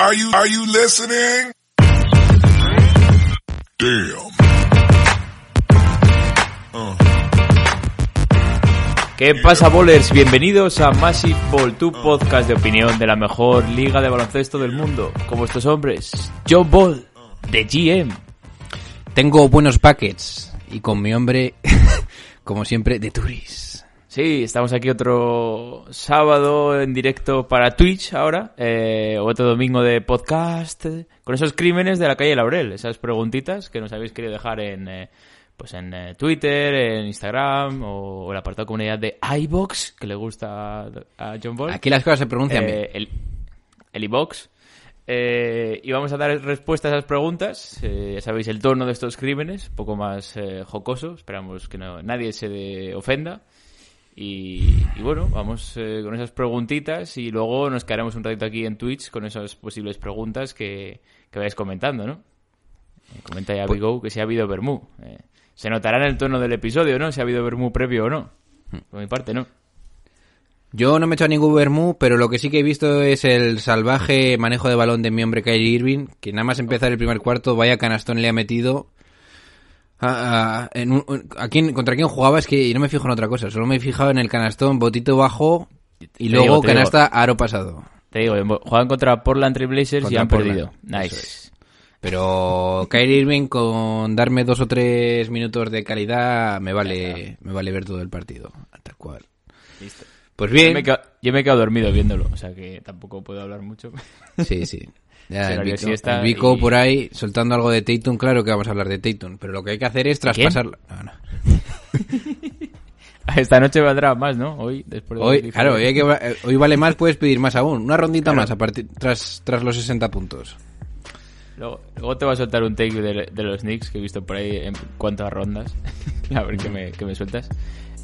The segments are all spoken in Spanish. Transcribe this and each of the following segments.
Are you, are you listening? Damn. ¿Qué pasa, bowlers? Bienvenidos a Massive Ball, tu podcast de opinión de la mejor liga de baloncesto del mundo. Como estos hombres, John Ball, de GM. Tengo buenos packets y con mi hombre, como siempre, de Turis. Sí, estamos aquí otro sábado en directo para Twitch ahora, eh, otro domingo de podcast, eh, con esos crímenes de la calle Laurel, esas preguntitas que nos habéis querido dejar en, eh, pues en eh, Twitter, en Instagram o, o el apartado de comunidad de iBox, que le gusta a, John Ball. Aquí las cosas se pronuncian bien. Eh, el, el iBox. Eh, y vamos a dar respuesta a esas preguntas. Eh, ya sabéis el tono de estos crímenes, un poco más eh, jocoso. Esperamos que no, nadie se ofenda. Y, y bueno, vamos eh, con esas preguntitas y luego nos quedaremos un ratito aquí en Twitch con esas posibles preguntas que, que vayáis comentando, ¿no? Eh, comenta ya Pues- Bigo que si ha habido Bermú. Eh, se notará en el tono del episodio, ¿no? Si ha habido Bermú previo o no. Por mi parte, no. Yo no me he echado ningún vermú, pero lo que sí que he visto es el salvaje manejo de balón de mi hombre Kyrie Irving, que nada más empezar el primer cuarto, vaya canastón le ha metido. A- a- en un- ¿a quién, ¿Contra quién jugaba? Es que no me fijo en otra cosa, solo me he fijado en el canastón, botito bajo y luego digo, te digo. canasta aro pasado. Te digo, juegan contra Portland Trail Blazers y han Portland, perdido. Nice. es. Pero Kyrie Irving con darme dos o tres minutos de calidad me vale, me vale ver todo el partido, tal cual. Listo. Pues bien, yo me he quedado dormido viéndolo, o sea que tampoco puedo hablar mucho. sí, sí. Ya, el Vico, siesta el Vico y- por ahí soltando algo de Tatum, claro que vamos a hablar de Tatum, pero lo que hay que hacer es traspasarla. No, no. Esta noche valdrá más, ¿no? Hoy, después de Hoy, claro, hoy, hay que, eh, hoy vale más, puedes pedir más aún, una rondita Claro. más a partir, tras, tras los 60 puntos. Luego, luego te voy a soltar un take de, de los Knicks que he visto por ahí en cuanto a rondas. a ver qué me, qué me sueltas.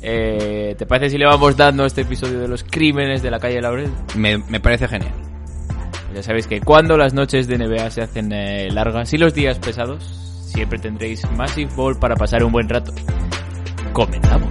Eh, ¿Te parece si le vamos dando este episodio de los crímenes de la calle Laurel? Me, me parece genial. Ya sabéis que cuando las noches de NBA se hacen eh, largas y los días pesados, siempre tendréis Massive Ball para pasar un buen rato. Comenzamos.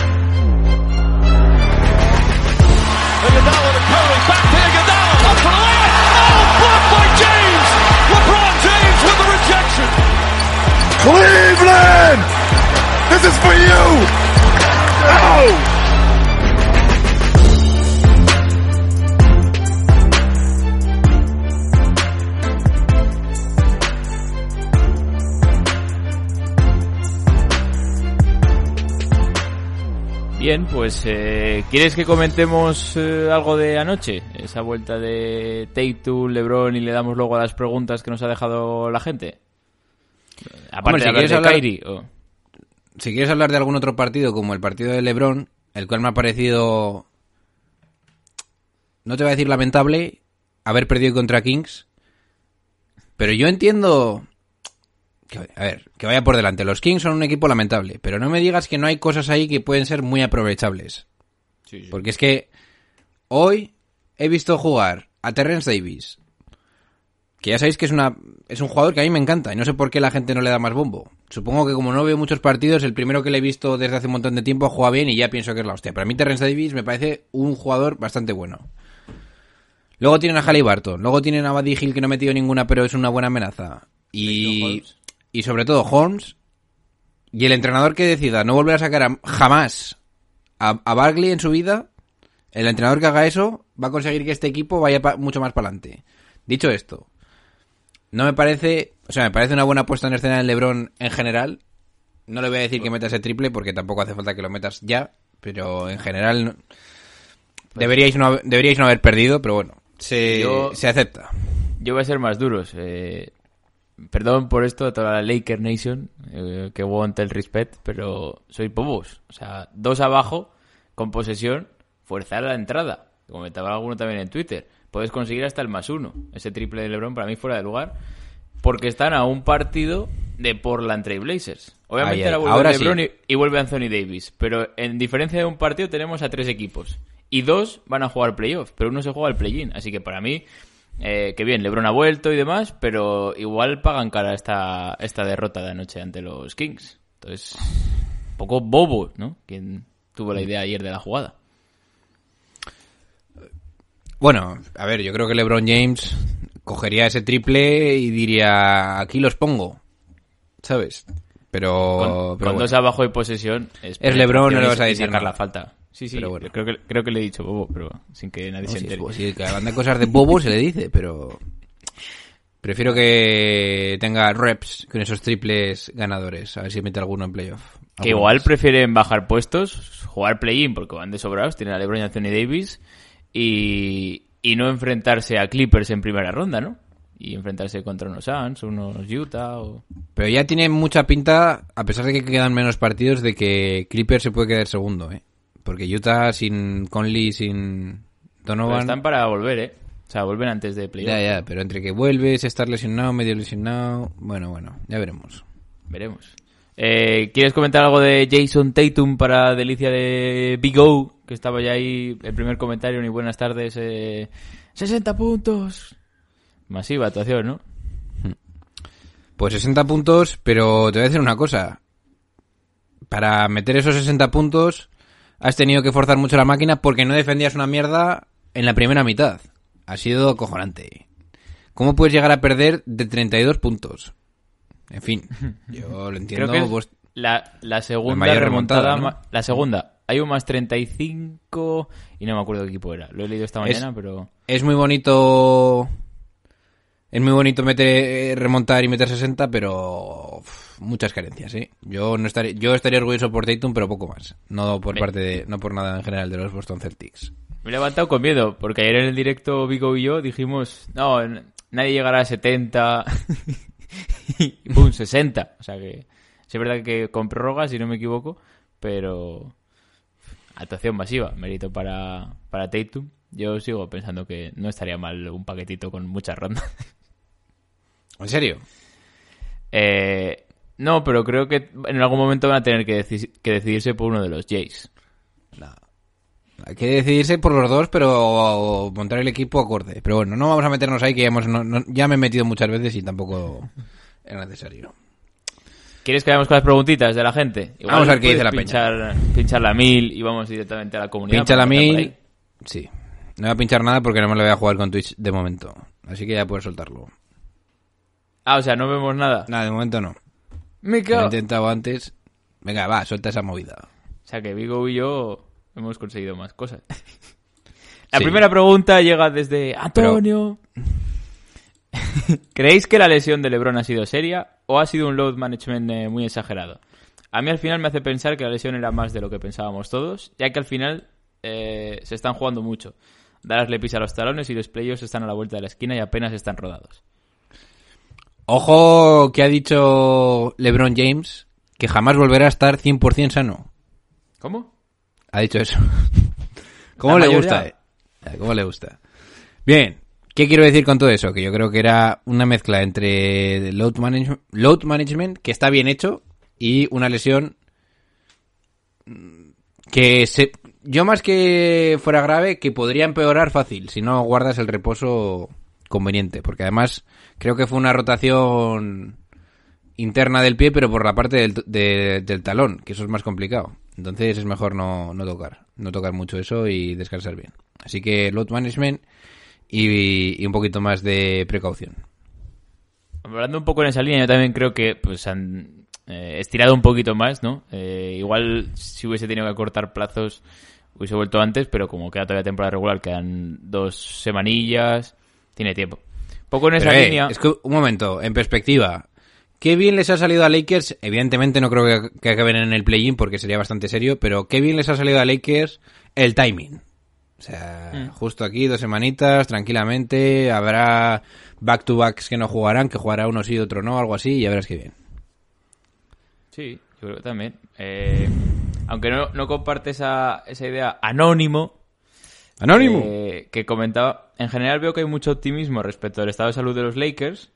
Cleveland! This is for you! Oh! Bien, pues eh, ¿quieres que comentemos eh, algo de anoche? Esa vuelta de Tatum, LeBron y le damos luego a las preguntas que nos ha dejado la gente. Aparte Hombre, si de hablar quieres de hablar- Kyrie, o- Si quieres hablar de algún otro partido, como el partido de LeBron, el cual me ha parecido, no te voy a decir lamentable, haber perdido contra Kings, pero yo entiendo, que, a ver, que vaya por delante. Los Kings son un equipo lamentable, pero no me digas que no hay cosas ahí que pueden ser muy aprovechables. Porque es que hoy he visto jugar a Terrence Davis, que ya sabéis que es una es un jugador que a mí me encanta y no sé por qué la gente no le da más bombo. Supongo que como no veo muchos partidos, el primero que le he visto desde hace un montón de tiempo juega bien y ya pienso que es la hostia. Pero a mí Terrence Davis me parece un jugador bastante bueno. Luego tienen a Halliburton, luego tienen a Buddy Hill que no ha metido ninguna pero es una buena amenaza. Y, y sobre todo Holmes y el entrenador que decida no volver a sacar a- jamás a, a Bagley en su vida, el entrenador que haga eso va a conseguir que este equipo vaya pa- mucho más para adelante. Dicho esto, no me parece, o sea, me parece una buena puesta en escena del LeBron en general. No le voy a decir que meta ese triple porque tampoco hace falta que lo metas ya, pero en general no- deberíais, no, haber- deberíais no haber perdido, pero bueno, se, Yo- se acepta. Yo voy a ser más duros. eh, perdón por esto a toda la Laker Nation, eh, que want el respect, pero soy pobos. O sea, dos abajo, con posesión, forzar la entrada. Comentaba alguno también en Twitter. Puedes conseguir hasta el más uno. Ese triple de LeBron para mí fuera de lugar. Porque están a un partido de Portland Trail Blazers. Obviamente ahora vuelve ahora LeBron sí. y, y vuelve Anthony Davis. Pero en diferencia de un partido tenemos a tres equipos. Y dos van a jugar playoff, pero uno se juega al play-in. Así que para mí, eh, que bien, LeBron ha vuelto y demás, pero igual pagan cara esta, esta derrota de anoche ante los Kings. Entonces, un poco bobo, ¿no? Quien tuvo la idea ayer de la jugada. Bueno, a ver, yo creo que LeBron James cogería ese triple y diría, aquí los pongo, ¿sabes? Pero, Con, pero con bueno. dos abajo de posesión. Es, Es LeBron, no le vas a decir sacar nada. la falta. Sí, sí, Pero bueno. creo, que, creo que le he dicho bobo, pero sin que nadie No, se si, entere. si que banda cosas de bobo se le dice, pero prefiero que tenga reps con esos triples ganadores, a ver si mete alguno en playoff. Que Alguno igual prefieren bajar puestos, jugar play-in porque van de sobrados, tienen a LeBron y Anthony Davis y, y no enfrentarse a Clippers en primera ronda, ¿no? Y enfrentarse contra unos Suns, unos Utah o... Pero ya tiene mucha pinta, a pesar de que quedan menos partidos, de que Clippers se puede quedar segundo, ¿eh? Porque Utah sin Conley, sin Pero Donovan... están para volver, ¿eh? O sea, vuelven antes de playoff. Ya, ya, pero entre que vuelves, estar lesionado, medio lesionado... Bueno, bueno, ya veremos. Veremos. Eh, ¿Quieres comentar algo de Jason Tatum para delicia de Big O? Que estaba ya ahí el primer comentario, ni buenas tardes. Eh, 60 puntos. Masiva actuación, ¿no? Pues 60 puntos, pero te voy a decir una cosa. Para meter esos 60 puntos has tenido que forzar mucho la máquina porque no defendías una mierda en la primera mitad. Ha sido cojonante. ¿Cómo puedes llegar a perder de 32 puntos? En fin, yo lo entiendo. Creo que es vos- la, la segunda mayor remontada. La segunda. Hay un más 35 y no me acuerdo qué equipo era. Lo he leído esta Es- mañana, pero... Es muy bonito... Es muy bonito meter, eh, remontar y meter 60, pero uf, muchas carencias, ¿eh? Yo no estaría, yo estaría orgulloso por Tatum, pero poco más. No por Me- parte de, no por nada en general de los Boston Celtics. Me he levantado con miedo, porque ayer en el directo Vigo y yo dijimos, no, nadie llegará a 70 y pum, 60. O sea que sí es verdad que con prórroga, si no me equivoco, pero actuación masiva, mérito para, para Tatum. Yo sigo pensando que no estaría mal un paquetito con muchas rondas. ¿En serio? Eh, no, pero creo que en algún momento van a tener que, deci- que decidirse por uno de los Jays. Hay que decidirse por los dos, pero montar el equipo acorde. Pero bueno, no vamos a meternos ahí, que ya, hemos- no- no- ya me he metido muchas veces y tampoco era necesario. ¿Quieres que vayamos con las preguntitas de la gente? Vamos a ver qué dice la pinchar, Pinchar la mil y vamos directamente a la comunidad. Pincha la mil. Sí. No voy a pinchar nada porque no me lo voy a jugar con Twitch de momento. Así que ya puedes soltarlo. Ah, o sea, no vemos nada. Nada, de momento no. Me Lo he intentado antes. Venga, va, suelta esa movida. O sea, que Vigo y yo hemos conseguido más cosas. La Sí. primera pregunta llega desde Antonio. ¿Creéis que la lesión de LeBron ha sido seria o ha sido un load management eh, muy exagerado? A mí al final me hace pensar que la lesión era más de lo que pensábamos todos, ya que al final eh, se están jugando mucho. Dallas le pisa los talones y los playoffs están a la vuelta de la esquina y apenas están rodados. Ojo que ha dicho LeBron James que jamás volverá a estar 100% sano. ¿Cómo? Ha dicho eso. ¿Cómo La le mayoría. gusta? eh? ¿Cómo le gusta? Bien, ¿qué quiero decir con todo eso? Que yo creo que era una mezcla entre load, manage- load management, que está bien hecho, y una lesión mm, que se... Yo más que fuera grave, que podría empeorar fácil si no guardas el reposo conveniente, porque además creo que fue una rotación interna del pie, pero por la parte del, de- del talón, que eso es más complicado. Entonces es mejor no, no tocar, no tocar mucho eso y descansar bien. Así que load management y, y un poquito más de precaución. Hablando un poco en esa línea, yo también creo que pues han eh, estirado un poquito más, ¿no? Eh, igual si hubiese tenido que cortar plazos hubiese vuelto antes, pero como queda todavía temporada regular, quedan dos semanillas, tiene tiempo. Poco en esa eh, línea. es que, un momento, en perspectiva, qué bien les ha salido a Lakers. Evidentemente no creo que, que acaben en el play-in porque sería bastante serio, pero qué bien les ha salido a Lakers el timing. O sea, Mm. justo aquí, dos semanitas, tranquilamente. Habrá back-to-backs que no jugarán, que jugará uno sí, otro no, algo así, y ya verás que bien. Sí, yo creo que también. Eh, aunque no, no comparte esa, esa idea anónimo, Anónimo. eh, que comentaba, en general veo que hay mucho optimismo respecto al estado de salud de los Lakers,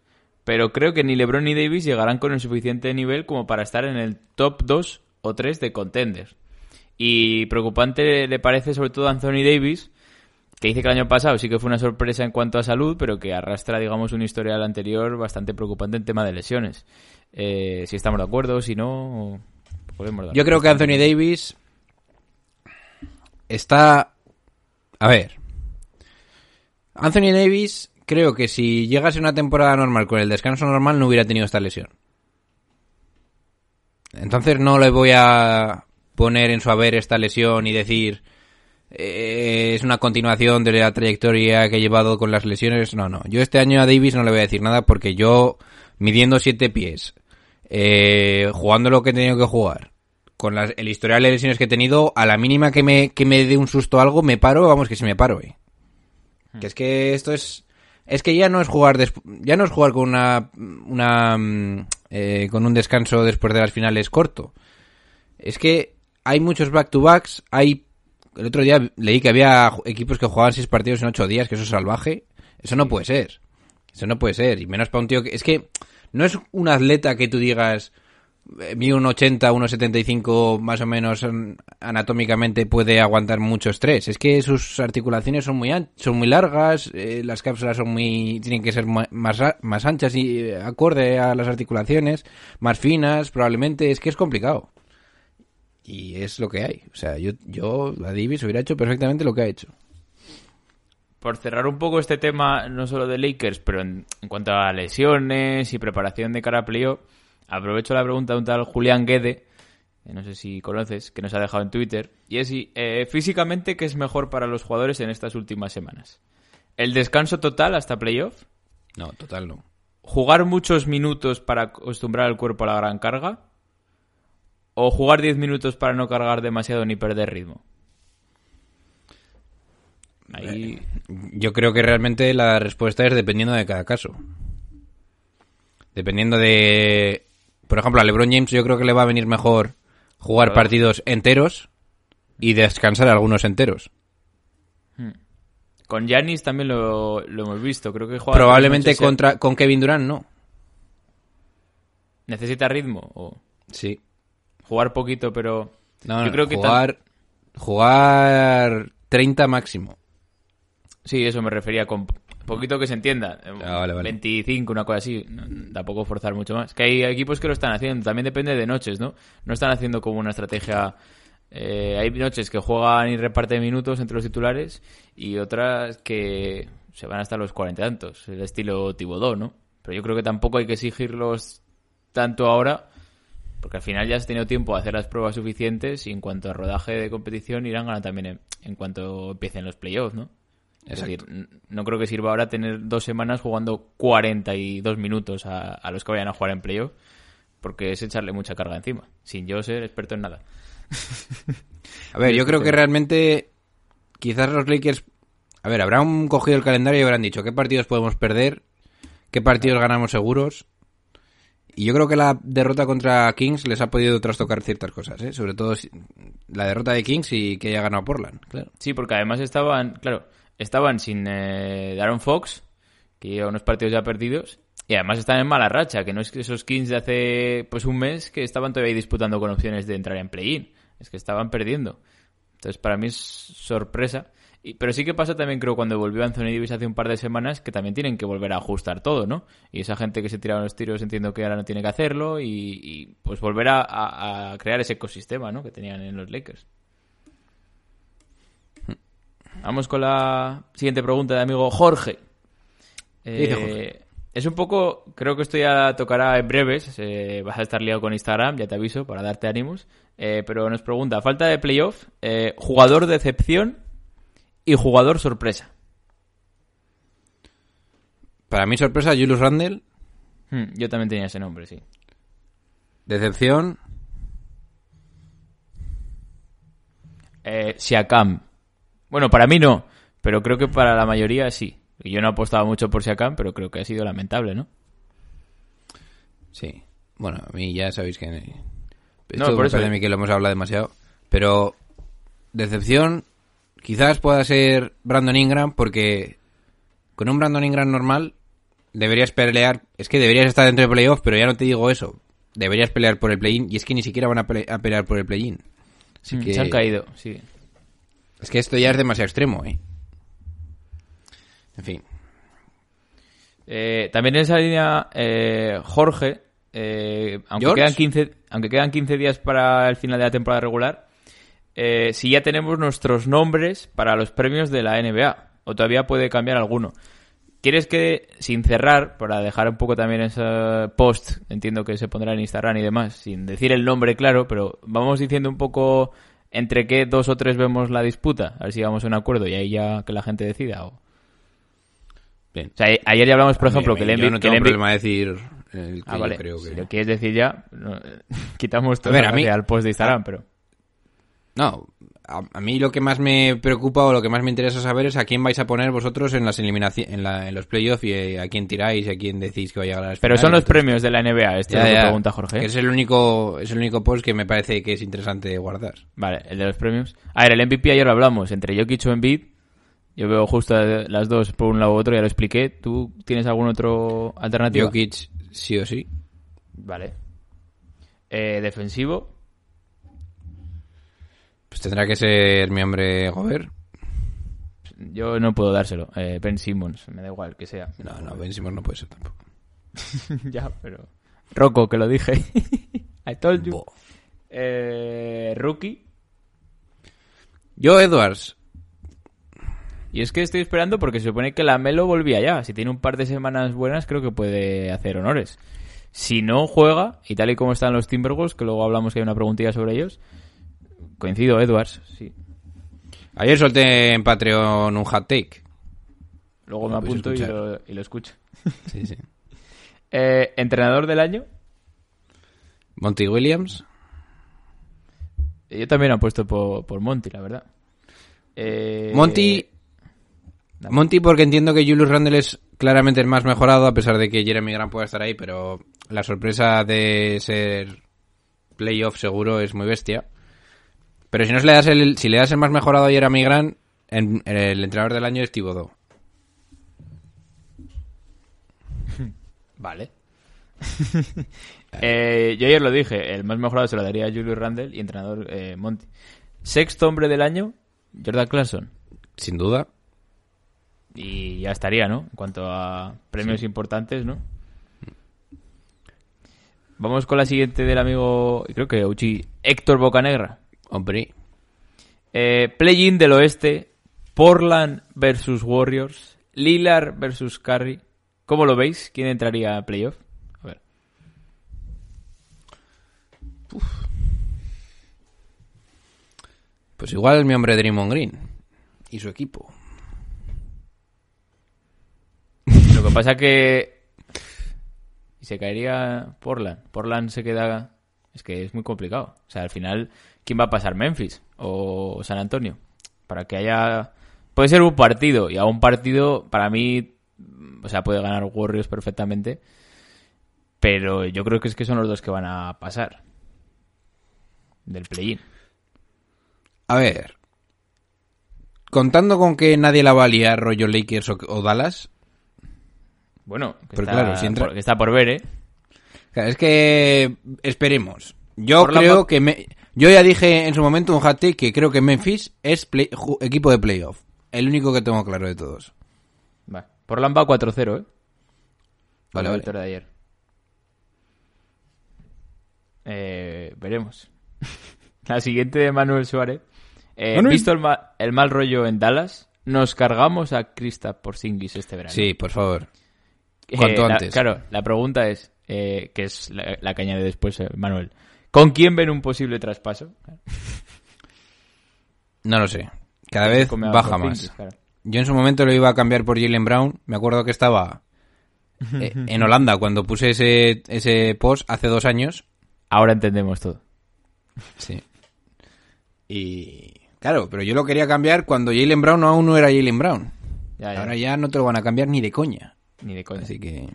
pero creo que ni LeBron ni Davis llegarán con el suficiente nivel como para estar en el top 2 o 3 de contenders. Y preocupante le parece sobre todo a Anthony Davis, que dice que el año pasado sí que fue una sorpresa en cuanto a salud, pero que arrastra, digamos, un historial anterior bastante preocupante en tema de lesiones. Eh, si estamos de acuerdo, si no, o- podemos dar. Yo creo que Anthony Davis está... A ver. Anthony Davis creo que si llegase una temporada normal con el descanso normal no hubiera tenido esta lesión. Entonces no le voy a poner en su haber esta lesión y decir eh, es una continuación de la trayectoria que he llevado con las lesiones. No, no. Yo este año a Davis no le voy a decir nada porque yo midiendo siete pies, eh, jugando lo que he tenido que jugar, con las- el historial de lesiones que he tenido, a la mínima que me, que me dé un susto algo, me paro, vamos que si me paro, eh. Que es que esto es... Es que ya no es jugar ya no es jugar con una, una mm, eh, con un descanso después de las finales corto. Es que hay muchos back to backs, hay el otro día leí que había equipos que jugaban seis partidos en ocho días, que eso es salvaje. Eso no puede ser. Eso no puede ser. Y menos para un tío que... Es que no es un atleta que tú digas... eh, Mi un 80, 1,75 más o menos mm, anatómicamente puede aguantar mucho estrés. Es que sus articulaciones son muy son muy largas, eh, las cápsulas son muy tienen que ser más más anchas y eh, acorde a las articulaciones, más finas, probablemente es que es complicado. Y es lo que hay. O sea, yo yo a Davis hubiera hecho perfectamente lo que ha hecho. Por cerrar un poco este tema, no solo de Lakers, pero en, cuanto a lesiones y preparación de cara a aprovecho la pregunta de un tal Julián Guede, que no sé si conoces, que nos ha dejado en Twitter, y es si, eh, físicamente, ¿qué es mejor para los jugadores en estas últimas semanas? ¿El descanso total hasta playoff? No, total no. ¿Jugar muchos minutos para acostumbrar al cuerpo a la gran carga? ¿O jugar 10 minutos para no cargar demasiado ni perder ritmo? Ahí... Yo creo que realmente la respuesta es dependiendo de cada caso. Dependiendo de... Por ejemplo, a LeBron James yo creo que le va a venir mejor jugar Claro. partidos enteros y descansar algunos enteros. Con Yanis también lo, lo hemos visto. Creo que juega Probablemente contra con Kevin Durant no. ¿Necesita ritmo? ¿O Sí. jugar poquito, pero... No, Yo no, creo que jugar, jugar 30 máximo. Sí, eso me refería con poquito que se entienda. Ah, vale, vale. 25, una cosa así. No, tampoco forzar mucho más. Que hay equipos que lo están haciendo. También depende de noches, ¿no? No están haciendo como una estrategia... eh, hay noches que juegan y reparten minutos entre los titulares y otras que se van hasta los cuarenta y tantos. El estilo Tibodó, ¿no? Pero yo creo que tampoco hay que exigirlos tanto ahora porque al final ya has tenido tiempo a hacer las pruebas suficientes y en cuanto a rodaje de competición irán ganando también en, en cuanto empiecen los playoffs, ¿no? Es Exacto. decir, no creo que sirva ahora tener dos semanas jugando 42 minutos a, a los que vayan a jugar en playoff, porque es echarle mucha carga encima, sin yo ser experto en nada. A ver, yo creo que realmente quizás los Lakers, a ver, habrán cogido el calendario y habrán dicho qué partidos podemos perder, qué partidos ganamos seguros. Y yo creo que la derrota contra Kings les ha podido trastocar ciertas cosas, ¿eh? sobre todo la derrota de Kings y que haya ganado Portland, claro. Sí, porque además estaban, claro, estaban sin eh, Darren Fox, que lleva unos partidos ya perdidos, y además están en mala racha, que no es que esos Kings de hace pues un mes que estaban todavía disputando con opciones de entrar en play-in, es que estaban perdiendo. Entonces para mí es sorpresa. Y, pero sí que pasa también creo cuando volvió Anthony Davis hace un par de semanas que también tienen que volver a ajustar todo, ¿no? Y esa gente que se tiraba los tiros entiendo que ahora no tiene que hacerlo y, pues volver a- a crear ese ecosistema, ¿no? Que tenían en los Lakers. Vamos con la siguiente pregunta de amigo Jorge. Eh, dice Jorge? Es un poco, creo que esto ya tocará en breves. eh, vas a estar liado con Instagram, ya te aviso, para darte ánimos. Eh, pero nos pregunta, falta de playoff, eh, jugador de excepción y jugador sorpresa. Para mi sorpresa, Julius Randle, Hmm, yo también tenía ese nombre, sí. decepción, Eh, Siakam. Bueno, para mí no, pero creo que para la mayoría sí. Yo no apostaba mucho por Siakam, pero creo que ha sido lamentable, ¿no? Sí. Bueno, a mí ya sabéis que... No, Esto por eso- parece a mí que lo hemos hablado demasiado. Pero decepción quizás pueda ser Brandon Ingram porque con un Brandon Ingram normal deberías pelear... Es que deberías estar dentro de playoff, pero ya no te digo eso. Deberías pelear por el play-in y es que ni siquiera van a, pele- a pelear por el play-in. Mm, que... Se han caído, sí. Es que esto ya es demasiado extremo, ¿eh? En fin. Eh, también en esa línea, eh, Jorge, eh, aunque, George. quedan 15, aunque quedan 15 días para el final de la temporada regular, eh, si ya tenemos nuestros nombres para los premios de la NBA, o todavía puede cambiar alguno. ¿Quieres que, sin cerrar, para dejar un poco también ese post, entiendo que se pondrá en Instagram y demás, sin decir el nombre claro, pero vamos diciendo un poco entre qué dos o tres vemos la disputa, a ver si llegamos a un acuerdo y ahí ya que la gente decida. O... Bien. O sea, a- ayer ya hablamos, por ejemplo, que el yo MVP no que el tengo MVP problema de decir el que Ah, yo vale. creo que... Si lo quieres decir ya, no, quitamos todo A ver, a mí- al post de Instagram, pero... No, a, a mí lo que más me preocupa o lo que más me interesa saber es a quién vais a poner vosotros en las eliminaci- en, la- en los playoffs y eh, a quién tiráis y a quién decís que va a llegar a las Pero son los premios de la NBA, esto Ya, es lo que ya. pregunta Jorge. Que Es el único es el único post que me parece que es interesante guardar. Vale, el de los premios. A ver, el MVP ayer lo hablamos, entre Jokic o Embiid. Yo veo justo las dos por un lado u otro, ya lo expliqué. ¿Tú tienes algún otro alternativo? Jokic sí o sí. Vale. Eh, defensivo. Pues tendrá que ser mi hombre Gobert. Yo no puedo dárselo. Eh, ben Simmons, me da igual que sea. No, no, Ben Simmons no puede ser tampoco. ya, pero... Rocco, que lo dije. I told you. Bo. Eh, rookie. Yo Edwards. Y es que estoy esperando porque se supone que la Melo volvía ya. Si tiene un par de semanas buenas, creo que puede hacer honores. Si no juega, y tal y como están los Timberwolves, que luego hablamos que hay una preguntilla sobre ellos, coincido, Edwards, sí. Ayer solté en Patreon un hot take. Luego Lo me apunto y lo, y lo escucho. Sí, sí. Eh, Entrenador del año. Monty Williams. Yo también apuesto por, por Monty, la verdad. Eh, Monty. dame. Monty porque entiendo que Julius Randle es claramente el más mejorado, a pesar de que Jeremy Grant pueda estar ahí, pero la sorpresa de ser playoff seguro es muy bestia. Pero si no le das el, si le das el más mejorado a Jeremy Grant, en- el entrenador del año es Thibodeau. Vale. Eh, yo ayer lo dije, el más mejorado se lo daría a Julius Randle y entrenador eh, Monty. Sexto hombre del año, Jordan Clarkson. Sin duda. Y ya estaría, ¿no? En cuanto a premios importantes, ¿no? Vamos con la siguiente del amigo, creo que Uchi, Héctor Bocanegra. Hombre. Eh, Play-in del oeste, Portland versus Warriors, Lillard versus Curry. ¿Cómo lo veis? ¿Quién entraría a playoff? A ver. Pues igual mi hombre Draymond Green. Y su equipo. Lo que pasa que y se caería Portland. Portland se queda es que es muy complicado. O sea, al final ¿quién va a pasar Memphis o San Antonio? Para que haya puede ser un partido y a un partido para mí o sea, puede ganar Warriors perfectamente. Pero yo creo que es que son los dos que van a pasar del play-in. A ver. Contando con que nadie la va a liar, rollo Lakers o, o Dallas. Bueno, que, está, claro, si entra- por, que está por ver, ¿eh? Claro, Es que esperemos. Yo Por creo que me- yo ya dije en su momento un hat que creo que Memphis es play- equipo de playoff. El único que tengo claro de todos. Vale. Portland va 4-0, ¿eh? Vale, la de ayer. Eh, veremos. la siguiente de Manuel Suárez. Eh, Manuel. visto el, ma- el mal rollo en Dallas, nos cargamos a Krista Porzingis este verano. Sí, por favor. Eh, cuanto la- antes. Claro, la pregunta es, eh, que es la, la que añade después eh, Manuel. ¿Con quién ven un posible traspaso? No lo sé. Cada vez baja más. claro. Yo en su momento lo iba a cambiar por Jalen Brown. Me acuerdo que estaba eh, en Holanda cuando puse ese, ese post hace dos años. Ahora entendemos todo. Sí. Y Claro, pero yo lo quería cambiar cuando Jalen Brown aún no era Jalen Brown. Ya, ya. Ahora ya no te lo van a cambiar ni de coña. Ni de coña. Así que...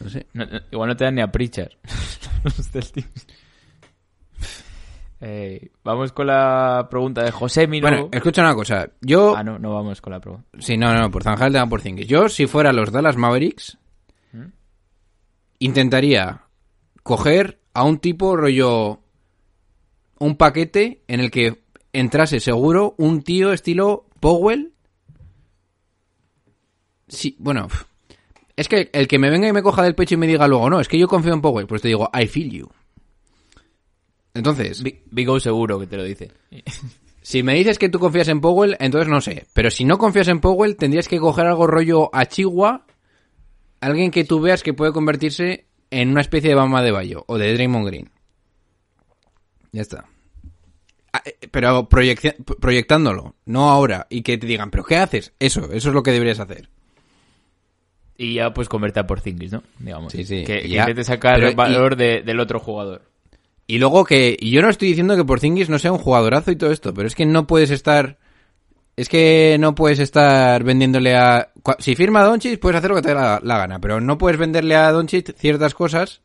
No sé. No- no- igual no te dan ni a Pritchard. Los Celtics. Eh, vamos con la pregunta de José Mino. Bueno, escucha una cosa. Yo... Ah, no, no vamos con la pregunta. Sí, no, no, por Zanjal te dan por Zingis. Yo, si fuera los Dallas Mavericks, intentaría coger a un tipo rollo. Un paquete en el que entrase seguro un tío estilo Powell. Sí, bueno. Es que el que me venga y me coja del pecho y me diga luego, no, es que yo confío en Powell, pues te digo, I feel you. Entonces, Big, Big O seguro que te lo dice. si me dices que tú confías en Powell, entonces no sé. Pero si no confías en Powell, tendrías que coger algo rollo a Chihuahua. Alguien que tú veas que puede convertirse en una especie de Bama de Bayo o de Draymond Green. Ya está. Ah, eh, Pero proyectándolo, no ahora. Y que te digan, ¿pero qué haces? Eso, eso es lo que deberías hacer. Y ya pues converte a Porzingis, ¿no? Digamos. Sí, sí, Que, que intente sacar el valor de- del otro jugador. Y luego que. Y yo no estoy diciendo que Porzingis no sea un jugadorazo y todo esto, pero es que no puedes estar. Es que no puedes estar vendiéndole a. Si firma a Doncic, puedes hacer lo que te dé la, la gana, pero no puedes venderle a Doncic ciertas cosas.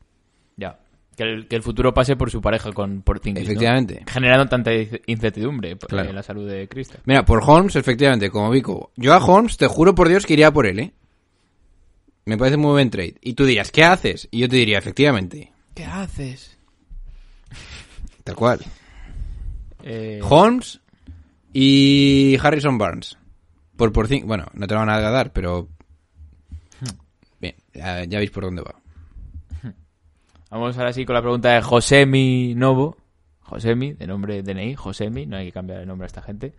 Ya. Que el, que el futuro pase por su pareja con Porzingis, ¿no? Efectivamente. Generando tanta ince- incertidumbre Claro. eh, la salud de Cristo. Mira, por Holmes, efectivamente, como Vico. Yo a Holmes, te juro por Dios que iría por él, ¿eh? Me parece muy buen trade. Y tú dirías, ¿qué haces? Y yo te diría, efectivamente. ¿Qué haces? Tal cual. Eh, Holmes y Harrison Barnes. Por por cin- Bueno, no te lo van a dar, pero. Bien, ya, ya veis por dónde va. Vamos ahora sí con la pregunta de Josemi Novo. Josemi, de nombre DNI, Josemi, no hay que cambiar el nombre a esta gente.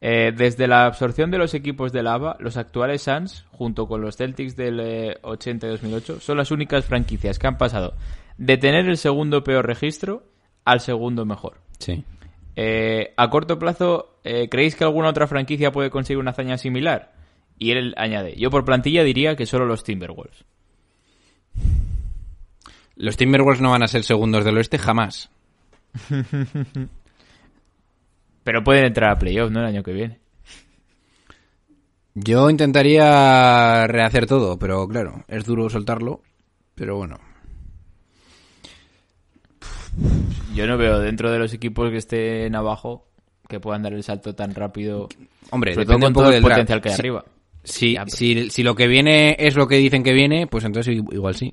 Eh, desde la absorción de los equipos de lava, los actuales Suns, junto con los Celtics del eh, 80 y 2008, son las únicas franquicias que han pasado de tener el segundo peor registro al segundo mejor. Sí. Eh, a corto plazo, eh, ¿creéis que alguna otra franquicia puede conseguir una hazaña similar? Y él añade, yo por plantilla diría que solo los Timberwolves. Los Timberwolves no van a ser segundos del oeste jamás. Pero pueden entrar a playoff, ¿no? El año que viene. Yo intentaría rehacer todo, pero claro, es duro soltarlo. Pero bueno. Yo no veo dentro de los equipos que estén abajo que puedan dar el salto tan rápido. Hombre, sobre todo depende con un poco todo el del potencial que hay arriba. Si, Ya, pero- si, si lo que viene es lo que dicen que viene, pues entonces igual sí.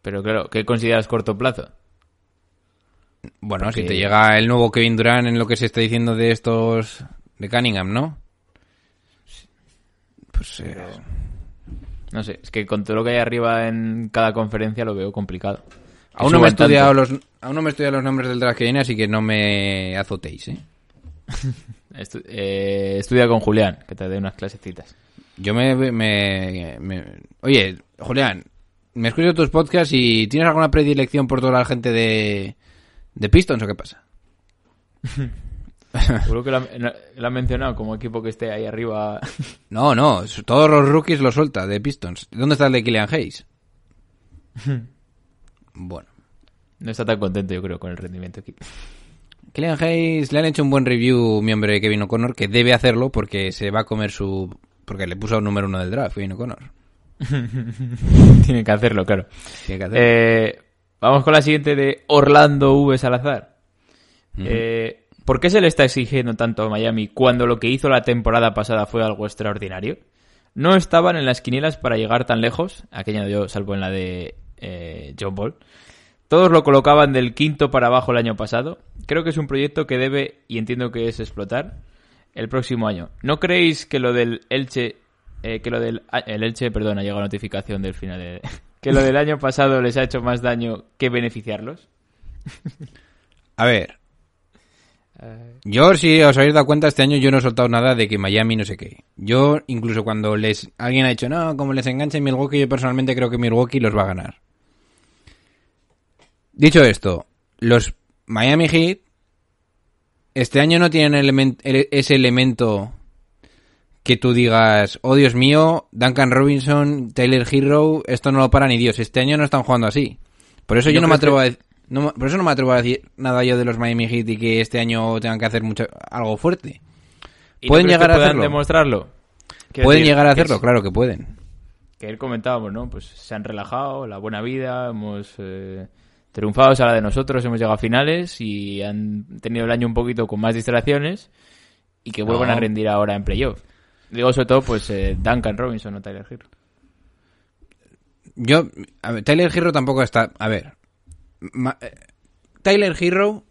Pero claro, ¿qué consideras corto plazo? Bueno, Porque- si te llega el nuevo Kevin Durant en lo que se está diciendo de estos de Cunningham, ¿no? Pues eh, No sé, es que con todo lo que hay arriba en cada conferencia lo veo complicado. aún no me he estudiado los aún no me he estudiado los nombres del draft que viene, así que no me azotéis, ¿eh? Estu- eh, estudia con Julián, que te dé unas clasecitas. Yo me, me, me- Oye, Julián, me escucho tus podcasts y ¿tienes alguna predilección por toda la gente de, de Pistons o qué pasa? Seguro que lo ha, mencionado como equipo que esté ahí arriba. No, no, todos los rookies lo suelta de Pistons. ¿Dónde está el de Killian Hayes? bueno. No está tan contento, yo creo, con el rendimiento aquí. Killian Hayes le han hecho un buen review mi hombre Kevin O'Connor, que debe hacerlo porque se va a comer su... Porque le puso número uno del draft, Kevin O'Connor. Tiene que hacerlo, claro. Tiene que hacerlo. Eh, vamos con la siguiente de Orlando V. Salazar. Eh, ¿Por qué se le está exigiendo tanto a Miami cuando lo que hizo la temporada pasada fue algo extraordinario? No estaban en las quinielas para llegar tan lejos, aquella yo salvo en la de eh, John Ball. Todos lo colocaban del quinto para abajo el año pasado. Creo que es un proyecto que debe, y entiendo que es explotar, el próximo año. ¿No creéis que lo del Elche, eh, que lo del ah, el Elche, perdón, ha llegado notificación del final de, que lo del año pasado les ha hecho más daño que beneficiarlos? A ver. Yo, si os habéis dado cuenta, este año yo no he soltado nada de que Miami no sé qué. Yo, incluso cuando les alguien ha dicho, no, como les enganche Milwaukee, yo personalmente creo que Milwaukee los va a ganar. Dicho esto, los Miami Heat este año no tienen elemen- ele- ese elemento que tú digas, oh Dios mío, Duncan Robinson, Taylor Hero, esto no lo para ni Dios. Este año no están jugando así. Por eso yo no, me atrevo que- a decir... No, por eso no me atrevo a decir nada yo de los Miami Heat y que este año tengan que hacer mucho, algo fuerte. ¿Y no ¿Pueden que llegar a hacerlo? demostrarlo? Quiero Pueden decir, llegar a hacerlo, es- claro que pueden. que ayer comentábamos, ¿no? Pues se han relajado, la buena vida, hemos eh, triunfado a la de nosotros, hemos llegado a finales y han tenido el año un poquito con más distracciones y que vuelvan No. a rendir ahora en playoff. Digo sobre todo, pues eh, Duncan Robinson o Tyler Hero. Yo, Tyler Hero tampoco está. A ver, eh, Tyler Hero,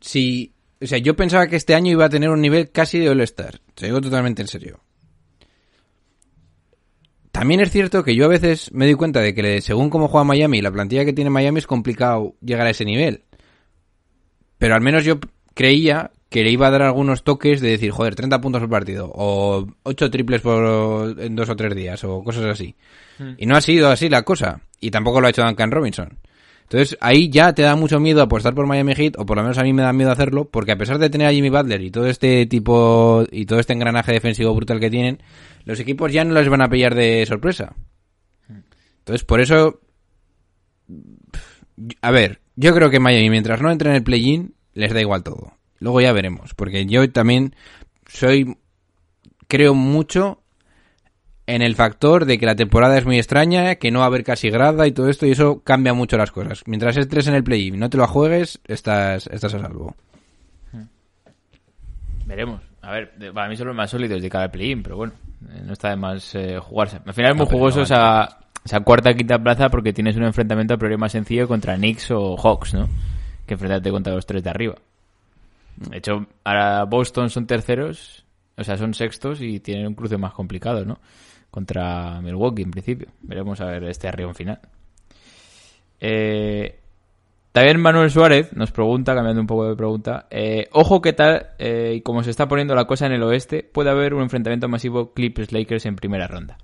si, o sea, yo pensaba que este año iba a tener un nivel casi de All-Star. Te digo totalmente en serio. También es cierto que yo a veces me doy cuenta de que según cómo juega Miami, la plantilla que tiene Miami es complicado llegar a ese nivel. Pero al menos yo creía que le iba a dar algunos toques de decir, joder, 30 puntos por partido, o 8 triples por, en dos o tres días, o cosas así. Y no ha sido así la cosa. Y tampoco lo ha hecho Duncan Robinson. Entonces ahí ya te da mucho miedo apostar por Miami Heat, o por lo menos a mí me da miedo hacerlo, porque a pesar de tener a Jimmy Butler y todo este tipo, y todo este engranaje defensivo brutal que tienen, los equipos ya no les van a pillar de sorpresa. Entonces por eso, a ver, yo creo que Miami mientras no entre en el play-in, les da igual todo. Luego ya veremos, porque yo también soy, creo mucho en el factor de que la temporada es muy extraña, que no va a haber casi grada y todo esto, y eso cambia mucho las cosas. Mientras estés en el play y no te lo juegues, estás, estás a salvo. Veremos. A ver, para mí son los más sólidos de cada play-in, pero bueno, eh, no está de más eh, jugarse. Al final es muy No, pero jugoso no esa, esa cuarta quinta plaza porque tienes un enfrentamiento a priori más sencillo contra Knicks o Hawks, ¿no? Que enfrentarte contra los tres de arriba. De hecho, ahora Boston son terceros, o sea, son sextos y tienen un cruce más complicado, ¿no? Contra Milwaukee, en principio. Veremos a ver este arriba en final. Eh, también Manuel Suárez nos pregunta, cambiando un poco de pregunta, eh, ojo qué tal, eh, y como se está poniendo la cosa en el oeste, puede haber un enfrentamiento masivo Clippers-Lakers en primera ronda.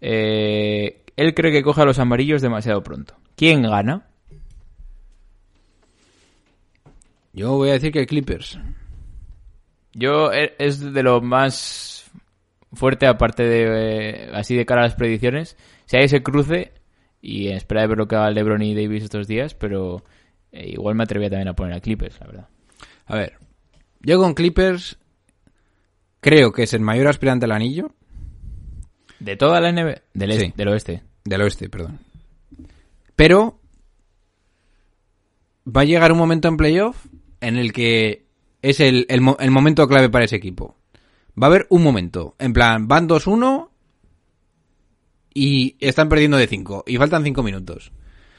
Él cree que coge a los amarillos demasiado pronto. ¿Quién gana? Yo voy a decir que Clippers. Yo eh, es de lo más fuerte, aparte de eh, así de cara a las predicciones. Si hay ese cruce, y en espera de ver lo que haga LeBron y Davis estos días, pero eh, igual me atrevía también a poner a Clippers, la verdad. A ver, yo con Clippers creo que es el mayor aspirante al anillo De toda la NBA, del, Sí. est- del oeste. del oeste, perdón. Pero va a llegar un momento en playoff en el que es el, el el momento clave para ese equipo. Va a haber un momento. En plan, van 2-1 y están perdiendo de 5 y faltan 5 minutos.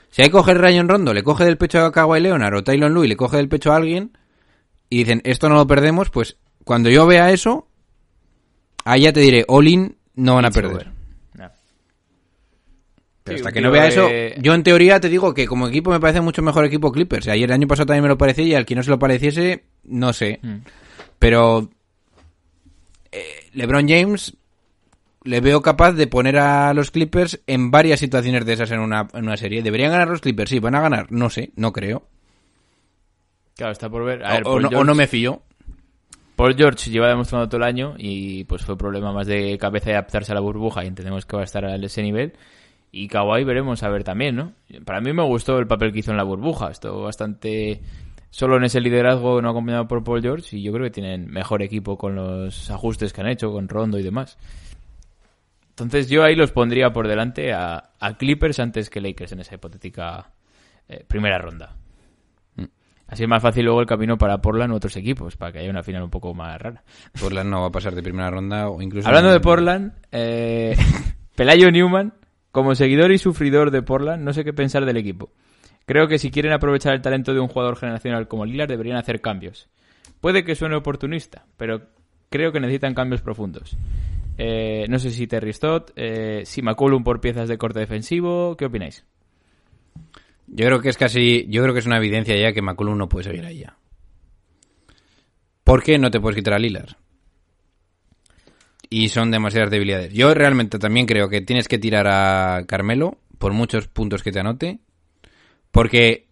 Si hay que coger Rayon Rondo, le coge del pecho a Kawhi Leonard o Tylon Lue, le coge del pecho a alguien y dicen, esto no lo perdemos, pues cuando yo vea eso, ahí ya te diré, all-in no van a perder. Pero hasta que no vea eso, yo en teoría te digo que como equipo me parece mucho mejor equipo Clippers. Ayer el año pasado también me lo parecía y al que no se lo pareciese, no sé. Mm. Pero eh, LeBron James le veo capaz de poner a los Clippers en varias situaciones de esas en una, en una serie. ¿Deberían ganar los Clippers? Sí, van a ganar. No sé, no creo. Claro, está por ver. A ver, o, o no, o George- no me fío. Paul George lleva demostrando todo el año y pues fue problema más de cabeza de adaptarse a la burbuja y entendemos que va a estar a ese nivel. Y Kawhi veremos a ver también, ¿no? Para mí me gustó el papel que hizo en la burbuja. Estuvo bastante solo en ese liderazgo no acompañado por Paul George y yo creo que tienen mejor equipo con los ajustes que han hecho, con Rondo y demás. Entonces yo ahí los pondría por delante a, a Clippers antes que Lakers en esa hipotética eh, primera ronda. Así es más fácil luego el camino para Portland u otros equipos, para que haya una final un poco más rara. Portland no va a pasar de primera ronda o incluso... Hablando de Portland, eh, Pelayo Newman, como seguidor y sufridor de Portland, no sé qué pensar del equipo. Creo que si quieren aprovechar el talento de un jugador generacional como Lillard deberían hacer cambios. Puede que suene oportunista, pero creo que necesitan cambios profundos. Eh, no sé si Terry Stott, eh, si McCollum por piezas de corte defensivo, ¿qué opináis? Yo creo que es casi, yo creo que es una evidencia ya que McCollum no puede seguir ahí ya. ¿Por qué no te puedes quitar a Lillard? Y son demasiadas debilidades. Yo realmente también creo que tienes que tirar a Carmelo por muchos puntos que te anote. Porque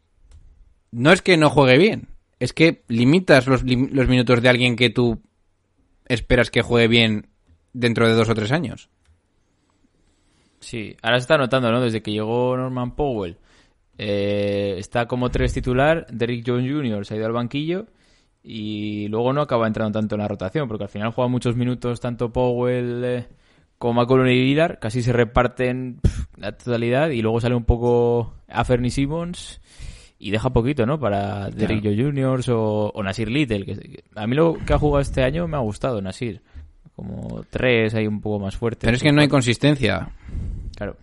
no es que no juegue bien, es que limitas los, los minutos de alguien que tú esperas que juegue bien dentro de dos o tres años. Sí, ahora se está notando, ¿no? Desde que llegó Norman Powell, Eh, está como tres titular, Derrick Jones Jr. se ha ido al banquillo y luego no acaba entrando tanto en la rotación, porque al final juega muchos minutos tanto Powell eh, como McCollum y Lillard, casi se reparten pff, la totalidad y luego sale un poco Aferni Simmons y deja poquito, ¿no? Para Derrick Jones Jr. O, o Nasir Little. Que, que a mí lo que ha jugado este año me ha gustado, Nasir. Como tres, ahí un poco más fuerte. Pero es que no hay consistencia. Claro.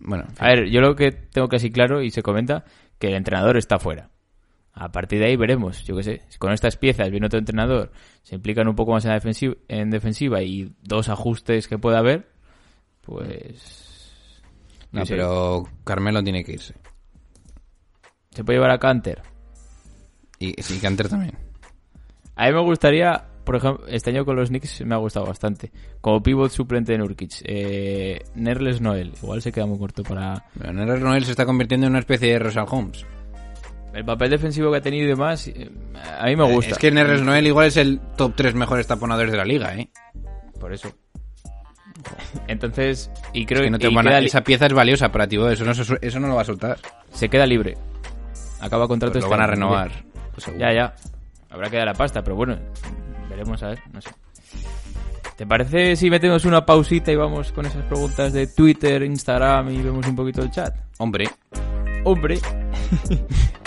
Bueno, A ver, yo lo que tengo casi claro y se comenta que el entrenador está fuera. A partir de ahí veremos, yo qué sé, si con estas piezas viene otro entrenador, se implican un poco más en, la defensiva, en defensiva y dos ajustes que pueda haber, pues... no, pero Carmelo tiene que irse. Se puede llevar a Canter. Y sí, Canter también. A mí me gustaría, por ejemplo, este año con los Knicks me ha gustado bastante. Como pivot suplente de Nurkic. Eh, Nerles Noel, igual se queda muy corto para... Pero Nerlens Noel se está convirtiendo en una especie de Rosal Holmes. El papel defensivo que ha tenido y demás, eh, a mí me gusta. Es que Nerlens Noel igual es el top 3 mejores taponadores de la liga, ¿eh? Por eso. Entonces, y creo Es que no te y van a- queda li- esa pieza es valiosa para ti, eso no, se eso no lo va a soltar. se queda libre. Acaba contrato Pues lo este van a renovar. pues. Ya, ya. Habrá que dar la pasta, pero bueno, veremos a ver, no sé. ¿Te parece si metemos una pausita y vamos con esas preguntas de Twitter, Instagram y vemos un poquito el chat? Hombre, Hombre.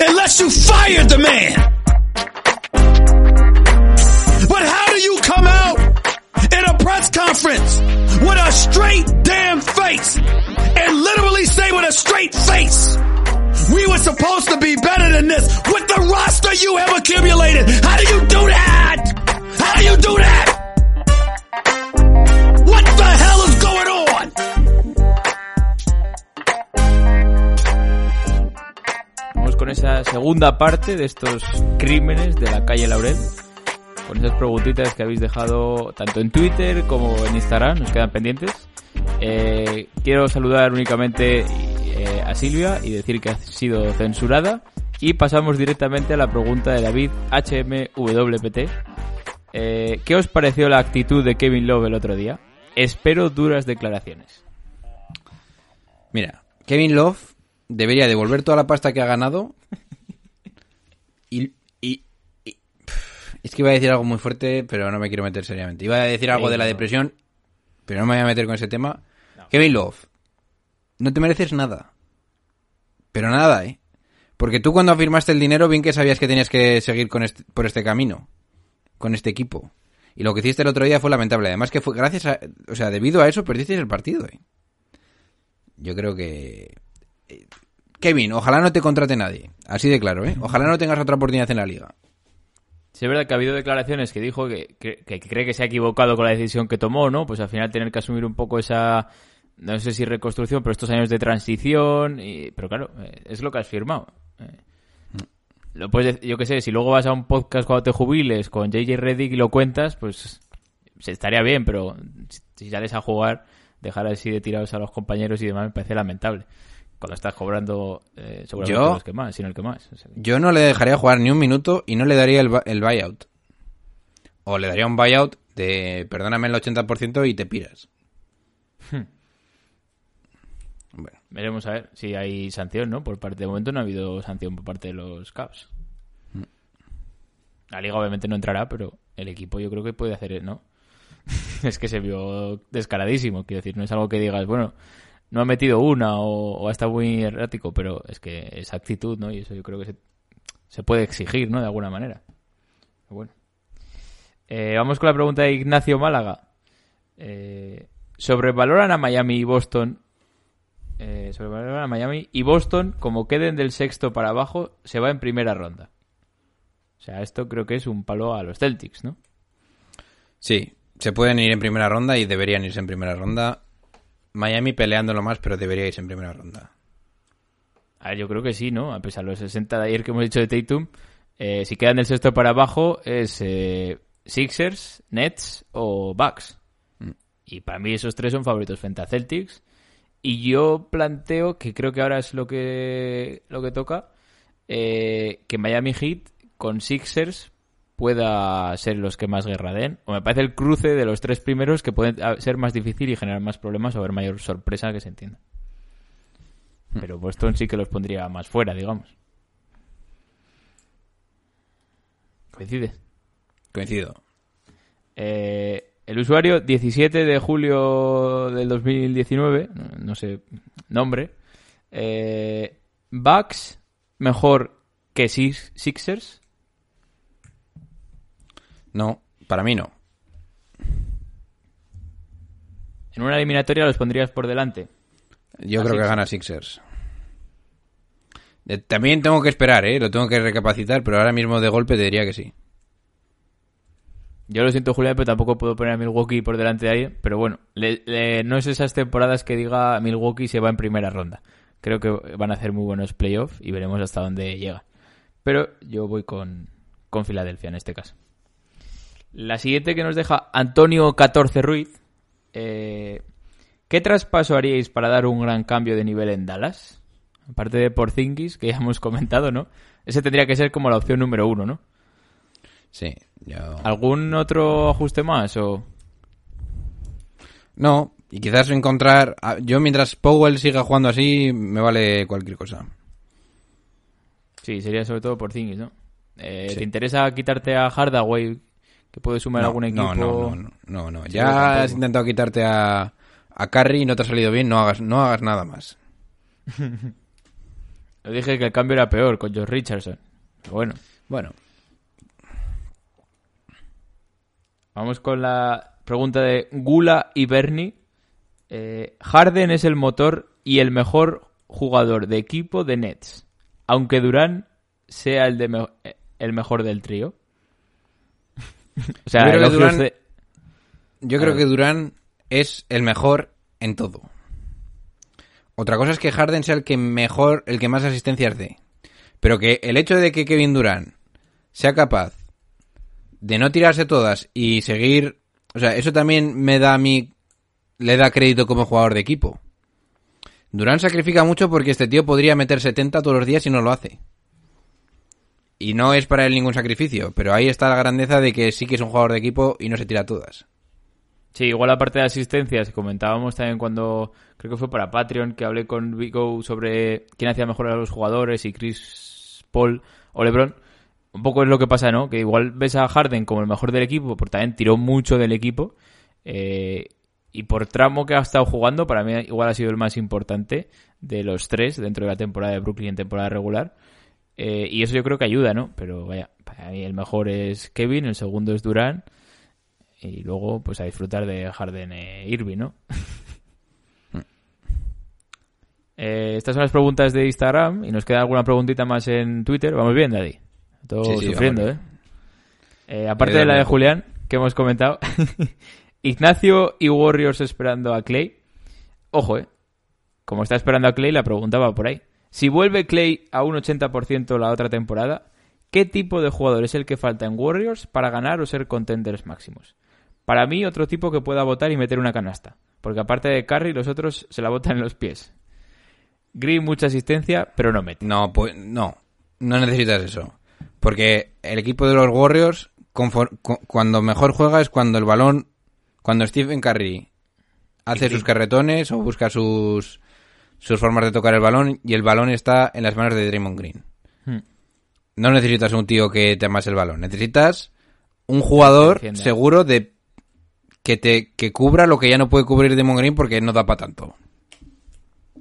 unless you fired the man. But how do you come out in a press conference with a straight damn face and literally say with a straight face, we were supposed to be better than this with the roster you have accumulated? How do you do that? How do you do that? Con esa segunda parte de estos crímenes de la calle Laurel. Con esas preguntitas que habéis dejado tanto en Twitter como en Instagram, nos quedan pendientes. Eh, quiero saludar únicamente eh, a Silvia y decir que ha sido censurada. Y pasamos directamente a la pregunta de David HMWPT. Eh, ¿Qué os pareció la actitud de Kevin Love el otro día? Espero duras declaraciones. mira, Kevin Love debería devolver toda la pasta que ha ganado y, y- y- pff, es que iba a decir algo muy fuerte, pero no me quiero meter seriamente. Iba a decir algo de la depresión, pero no me voy a meter con ese tema. Kevin Love, no te mereces nada. Pero nada, ¿eh? Porque tú cuando firmaste el dinero bien que sabías que tenías que seguir con este- por este camino, con este equipo. Y lo que hiciste el otro día fue lamentable. Además que fue gracias a... O sea, debido a eso perdiste el partido, ¿eh? Yo creo que... eh, Kevin, ojalá no te contrate nadie. Así de claro, ¿eh? Ojalá no tengas otra oportunidad en la liga. Sí, es verdad que ha habido declaraciones que dijo que, que- que cree que se ha equivocado con la decisión que tomó, ¿no? Pues al final tener que asumir un poco esa, no sé si reconstrucción, pero estos años de transición. Y, pero claro, eh, es lo que has firmado. Eh, Lo puedes, yo qué sé, si luego vas a un podcast cuando te jubiles con JJ Reddick y lo cuentas, pues se estaría bien, pero si sales a jugar, dejar así de tirados a los compañeros y demás me parece lamentable. Cuando estás cobrando eh, seguramente Yo- los que más, sino el que más. O sea, Yo no le dejaría jugar ni un minuto y no le daría el, el buyout. O le daría un buyout de perdóname el 80% y te piras. Bueno, Veremos a ver si hay sanción, ¿no? Por parte de momento no ha habido sanción por parte de los Cavs. La liga obviamente no entrará, pero el equipo yo creo que puede hacer, ¿no? es que se vio descaradísimo, quiero decir, no es algo que digas, bueno, no ha metido una o, ha estado muy errático, pero es que esa actitud, ¿no? Y eso yo creo que se, puede exigir, ¿no? De alguna manera. Bueno. Eh, vamos con la pregunta de Ignacio Málaga. Eh, ¿Sobrevaloran a Miami y Boston eh, sobrevaloran a Miami y Boston, como queden del sexto para abajo, se va en primera ronda. O sea, esto creo que es un palo a los Celtics, ¿no? sí, se pueden ir en primera ronda y deberían irse en primera ronda. Miami peleándolo más, pero debería irse en primera ronda. A ver, yo creo que sí, ¿no? A pesar de los 60 de ayer que hemos dicho de Tatum, eh, si quedan del sexto para abajo es eh, Sixers, Nets o Bucks. Y para mí esos tres son favoritos frente a Celtics. Y yo planteo, que creo que ahora es lo que, lo que toca, eh, que Miami Heat con Sixers pueda ser los que más guerra den. O me parece el cruce de los tres primeros que pueden ah, ser más difícil y generar más problemas o haber mayor sorpresa que se entienda. Pero Boston sí que los pondría más fuera, digamos. Coincide. Coincido. Eh, el usuario 17 de julio del 2019, no, no sé, nombre. Eh, Bucks mejor que Six- Sixers. No, para mí no. En una eliminatoria los pondrías por delante. Yo A creo que gana Sixers. Eh, También tengo que esperar, ¿eh? Lo tengo que recapacitar, pero ahora mismo de golpe te diría que sí. Yo lo siento, Julián, pero tampoco puedo poner a Milwaukee por delante de ahí. Pero bueno, le- le- no es esas temporadas que diga Milwaukee se va en primera ronda. Creo que van a hacer muy buenos playoffs y veremos hasta dónde llega. Pero yo voy con, con Filadelfia en este caso. La siguiente que nos deja Antonio 14 Ruiz. Eh, ¿Qué traspaso haríais para dar un gran cambio de nivel en Dallas? Aparte de Porzingis, que ya hemos comentado, ¿no? Ese tendría que ser como la opción número uno, ¿no? Sí, yo... ¿Algún otro ajuste más o...? No, y quizás encontrar... Yo mientras Powell siga jugando así, me vale cualquier cosa. Sí, sería sobre todo por Zingis, ¿no? Eh, Sí. ¿Te interesa quitarte a Hardaway, que puede sumar no, algún equipo? no, no, no, no, Ya has intentado quitarte a, a Curry y no te ha salido bien, no hagas, no hagas nada más. Yo dije que el cambio era peor con George Richardson. Pero bueno, Bueno, vamos con la pregunta de Gula y Bernie. Eh, Harden es el motor y el mejor jugador de equipo de Nets, aunque Durán sea el, de me- eh, el mejor del trío. O sea, Yo creo que de- yo creo que Durán es el mejor en todo. Otra cosa es que Harden sea el que mejor, el que más asistencias dé. Pero que el hecho de que Kevin Durán sea capaz de no tirarse todas y seguir, o sea, eso también me da a mí, le da crédito como jugador de equipo. Durán sacrifica mucho porque este tío podría meter 70 todos los días y no lo hace. Y no es para él ningún sacrificio, pero ahí está la grandeza de que sí que es un jugador de equipo y no se tira todas. Sí, igual la parte de asistencias, comentábamos también cuando, creo que fue para Patreon, que hablé con Vigo sobre quién hacía mejor a los jugadores y Chris Paul o LeBron. Un poco es lo que pasa, ¿no? Que igual ves a Harden como el mejor del equipo, porque también tiró mucho del equipo. eh, y por tramo que ha estado jugando, para mí igual ha sido el más importante de los tres dentro de la temporada de Brooklyn en temporada regular. Eh, y eso yo creo que ayuda, ¿no? Pero vaya, para mí el mejor es Kevin, el segundo es Durán. Y luego, pues a disfrutar de Harden e Irving, ¿no? Eh, estas son las preguntas de Instagram y nos queda alguna preguntita más en Twitter. Vamos bien, Daddy. Todo Sí, sí, sufriendo, ¿eh? Eh, Aparte de la de. Julián, que hemos comentado. Ignacio y Warriors esperando a Clay. Ojo, ¿eh? Como está esperando a Clay, la pregunta va por ahí. Si vuelve Clay a un 80% la otra temporada, ¿qué tipo de jugador es el que falta en Warriors para ganar o ser contenders máximos? Para mí, otro tipo que pueda votar y meter una canasta. Porque aparte de Curry, los otros se la botan en los pies. Green, mucha asistencia, pero no mete. No, pues no, no necesitas eso. Porque el equipo de los Warriors, cuando mejor juega es cuando el balón, cuando Stephen Curry hace sus carretones o busca sus, sus formas de tocar el balón y el balón está en las manos de Draymond Green. Hmm. No necesitas un tío que te amase el balón, necesitas un jugador seguro de que te que cubra lo que ya no puede cubrir Draymond Green porque no da para tanto.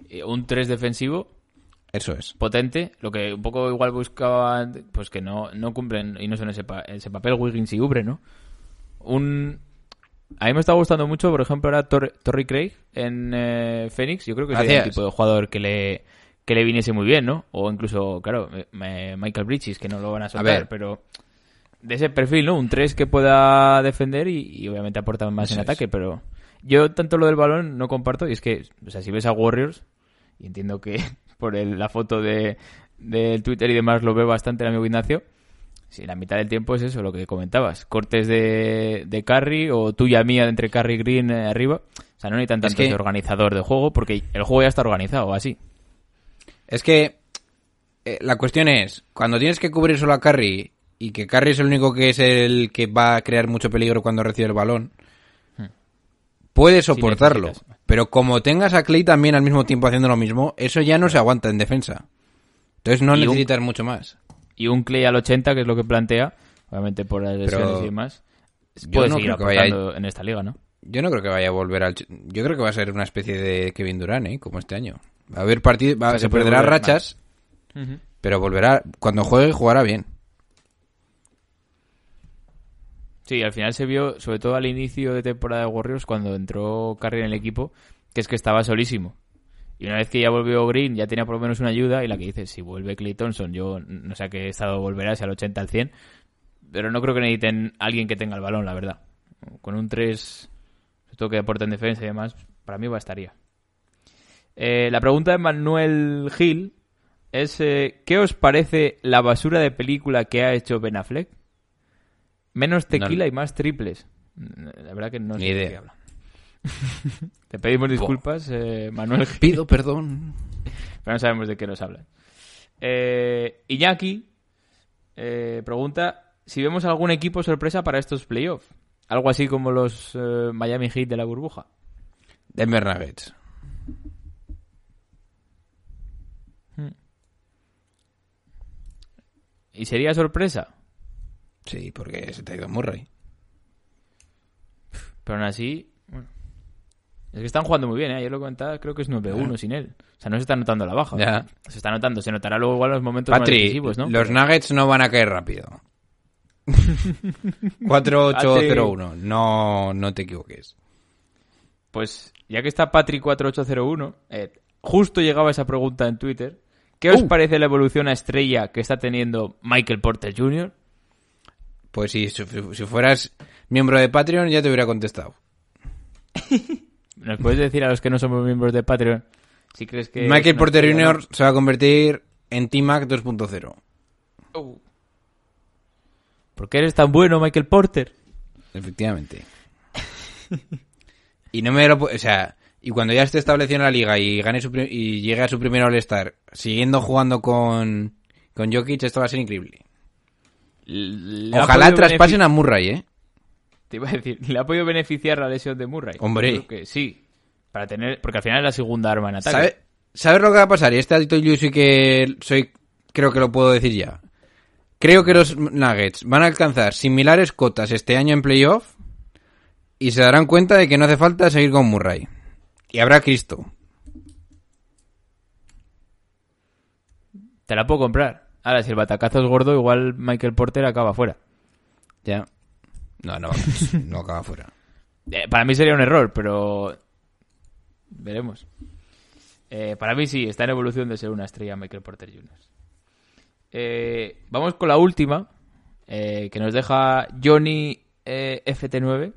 Eh, Un 3 defensivo Eso es. potente, lo que un poco igual buscaban, pues que no, no cumplen y no son ese, pa- ese papel Wiggins y Ubre, ¿no? Un... A mí me está gustando mucho, por ejemplo, ahora Tor- Torrey Craig en eh, Phoenix. Yo creo que sería el tipo de jugador que le, que le viniese muy bien, ¿no? O incluso, claro, me- Michael Bridges, que no lo van a soltar, ver. pero de ese perfil, ¿no? Un 3 que pueda defender y, y obviamente aporta más Eso en es. ataque, pero yo tanto lo del balón no comparto y es que, o sea, si ves a Warriors, y entiendo que por el- la foto de del Twitter y demás lo veo bastante el amigo Ignacio. Sí, la mitad del tiempo es eso, lo que comentabas. Cortes de, de carry o tuya mía entre carry green eh, arriba. O sea, no necesitan tanto que- ese organizador de juego porque el juego ya está organizado, así. Es que eh, la cuestión es, cuando tienes que cubrir solo a Curry y que Curry es el único que es el que va a crear mucho peligro cuando recibe el balón, puedes soportarlo. pero como tengas a Clay también al mismo tiempo haciendo lo mismo, eso ya no se aguanta en defensa. Entonces no un- necesitas mucho más. Y un Clay al 80, que es lo que plantea, obviamente por las lesiones Pero y demás, puede no seguir vaya- en esta liga, ¿no? Yo no creo que vaya a volver al... Yo creo que va a ser una especie de Kevin Durant, ¿eh? Como este año. Va a haber partidos... va- O sea, se perderá rachas, pero volverá... Cuando juegue, jugará bien. Sí, al final se vio, sobre todo al inicio de temporada de Warriors, cuando entró Curry en el equipo, que es que estaba solísimo. Y una vez que ya volvió Green, ya tenía por lo menos una ayuda, y la que dice, si vuelve Clay Thompson, yo no sé a qué estado volverá, si al 80, al 100, pero no creo que necesiten alguien que tenga el balón, la verdad. Con un 3, sobre todo que aporte en defensa y demás, para mí bastaría. Eh, la pregunta de Manuel Gil es, eh, ¿qué os parece la basura de película que ha hecho Ben Affleck? Menos tequila No. y más triples. La verdad que no sé de qué habla. Te pedimos disculpas, eh, Manuel Pido perdón. pero no sabemos de qué nos hablan. Eh, Iñaki eh, pregunta si vemos algún equipo sorpresa para estos playoffs. Algo así como los eh, Miami Heat de la burbuja. Denver Nuggets. ¿Y sería sorpresa? Sí, porque se te ha ido Murray. Pero aún así. Es que están jugando muy bien, ¿eh? Ayer lo comentaba, creo que es 9-1 sin él. O sea, no se está notando la baja. Se está notando, se notará luego igual en los momentos más Patri, decisivos, ¿no? los Nuggets no van a caer rápido. 4-8-0-1. No, no te equivoques. Pues ya que está Patri4801, eh, justo llegaba esa pregunta en Twitter. ¿Qué os Uh. parece la evolución a estrella que está teniendo Michael Porter Jr.? Pues si si fueras miembro de Patreon ya te hubiera contestado. ¿Nos puedes decir a los que no somos miembros de Patreon si crees que... Michael Porter? Jr. se va a convertir en T-Mac 2.0. ¿Por qué eres tan bueno, Michael Porter? Efectivamente. y no me lo... O sea, y cuando ya esté establecido en la liga y gane su y llegue a su primer All-Star siguiendo jugando con, con Jokic, esto va a ser increíble. Le Ojalá traspasen a Murray, ¿eh? Te iba a decir, ¿le ha podido beneficiar la lesión de Murray? Hombre. Yo creo que sí. Para tener, porque al final es la segunda arma en ataque. ¿Sabe- ¿Sabes lo que va a pasar? Y este adicto yo sí que soy... Creo que lo puedo decir ya. Creo que los Nuggets van a alcanzar similares cotas este año en playoff y se darán cuenta de que no hace falta seguir con Murray. Y habrá Cristo. Te la puedo comprar. Ahora, si el batacazo es gordo, igual Michael Porter acaba fuera. Ya. No, no, no acaba fuera. Eh, para mí sería un error, pero veremos. Eh, para mí sí, está en evolución de ser una estrella Michael Porter Jr. Eh, vamos con la última, que nos deja Johnny eh, FT9.